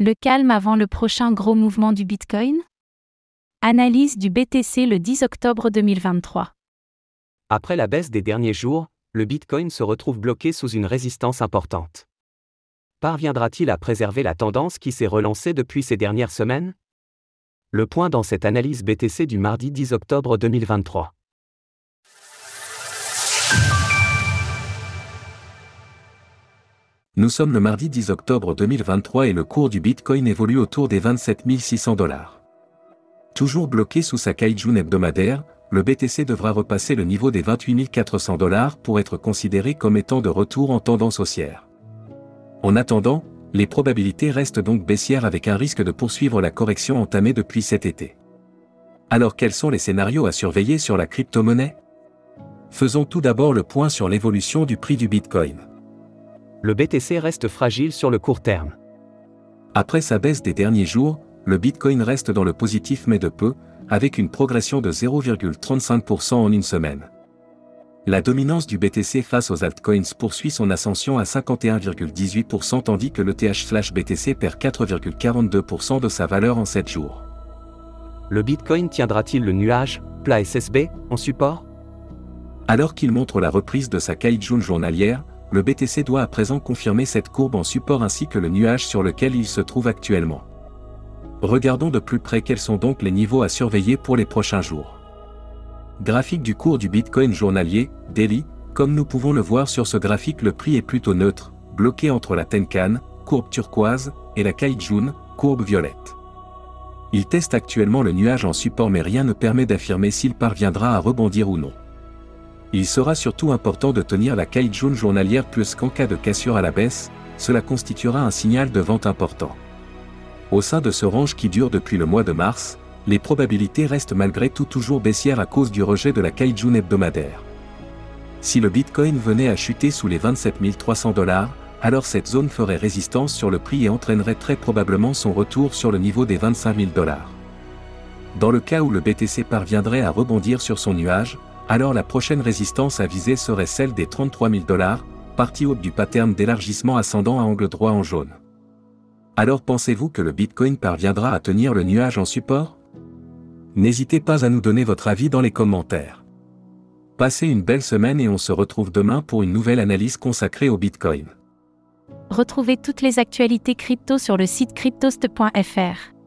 Le calme avant le prochain gros mouvement du Bitcoin? Analyse du BTC le 10 octobre 2023. Après la baisse des derniers jours, le Bitcoin se retrouve bloqué sous une résistance importante. Parviendra-t-il à préserver la tendance qui s'est relancée depuis ces dernières semaines? Le point dans cette analyse BTC du mardi 10 octobre 2023. Nous sommes le mardi 10 octobre 2023 et le cours du Bitcoin évolue autour des 27 600 dollars. Toujours bloqué sous sa Kaijun hebdomadaire, le BTC devra repasser le niveau des 28 400 dollars pour être considéré comme étant de retour en tendance haussière. En attendant, les probabilités restent donc baissières avec un risque de poursuivre la correction entamée depuis cet été. Alors quels sont les scénarios à surveiller sur la crypto-monnaie? Faisons tout d'abord le point sur l'évolution du prix du Bitcoin le BTC reste fragile sur le court terme. Après sa baisse des derniers jours, le Bitcoin reste dans le positif mais de peu, avec une progression de 0,35% en une semaine. La dominance du BTC face aux altcoins poursuit son ascension à 51,18% tandis que le TH/BTC perd 4,42% de sa valeur en 7 jours. Le Bitcoin tiendra-t-il le nuage, plat SSB, en support? Alors qu'il montre la reprise de sa Kaijun journalière, le BTC doit à présent confirmer cette courbe en support ainsi que le nuage sur lequel il se trouve actuellement. Regardons de plus près quels sont donc les niveaux à surveiller pour les prochains jours. Graphique du cours du Bitcoin journalier, daily, comme nous pouvons le voir sur ce graphique le prix est plutôt neutre, bloqué entre la Tenkan, courbe turquoise, et la Kaijun, courbe violette. Il teste actuellement le nuage en support mais rien ne permet d'affirmer s'il parviendra à rebondir ou non. Il sera surtout important de tenir la jaune journalière plus qu'en cas de cassure à la baisse, cela constituera un signal de vente important. Au sein de ce range qui dure depuis le mois de mars, les probabilités restent malgré tout toujours baissières à cause du rejet de la Kaijun hebdomadaire. Si le Bitcoin venait à chuter sous les 27 300 dollars, alors cette zone ferait résistance sur le prix et entraînerait très probablement son retour sur le niveau des 25 000 dollars. Dans le cas où le BTC parviendrait à rebondir sur son nuage, alors la prochaine résistance à viser serait celle des 33 000 dollars, partie haute du pattern d'élargissement ascendant à angle droit en jaune. Alors pensez-vous que le Bitcoin parviendra à tenir le nuage en support? N'hésitez pas à nous donner votre avis dans les commentaires. Passez une belle semaine et on se retrouve demain pour une nouvelle analyse consacrée au Bitcoin. Retrouvez toutes les actualités crypto sur le site cryptost.fr.